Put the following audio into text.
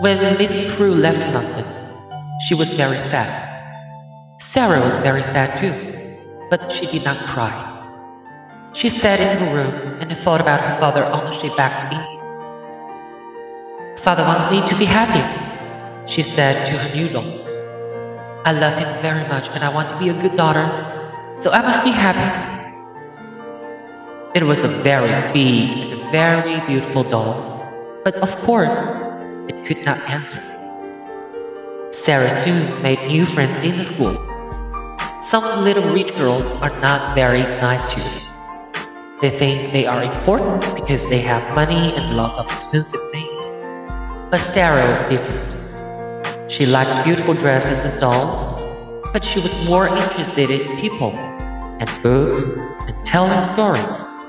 When Mr Crewe left London, she was very sad. Sara was very sad too, but she did not cry. She sat in her room and thought about her father on the ship back to England. Father wants me to be happy, she said to her new doll. I love him very much and I want to be a good daughter, so I must be happy. It was a very big and very beautiful doll, but of course, could not answer. Sara soon made new friends in the school. Some little rich girls are not very nice to her. They think they are important because they have money and lots of expensive things. But Sara was different. She liked beautiful dresses and dolls, but she was more interested in people and books and telling stories.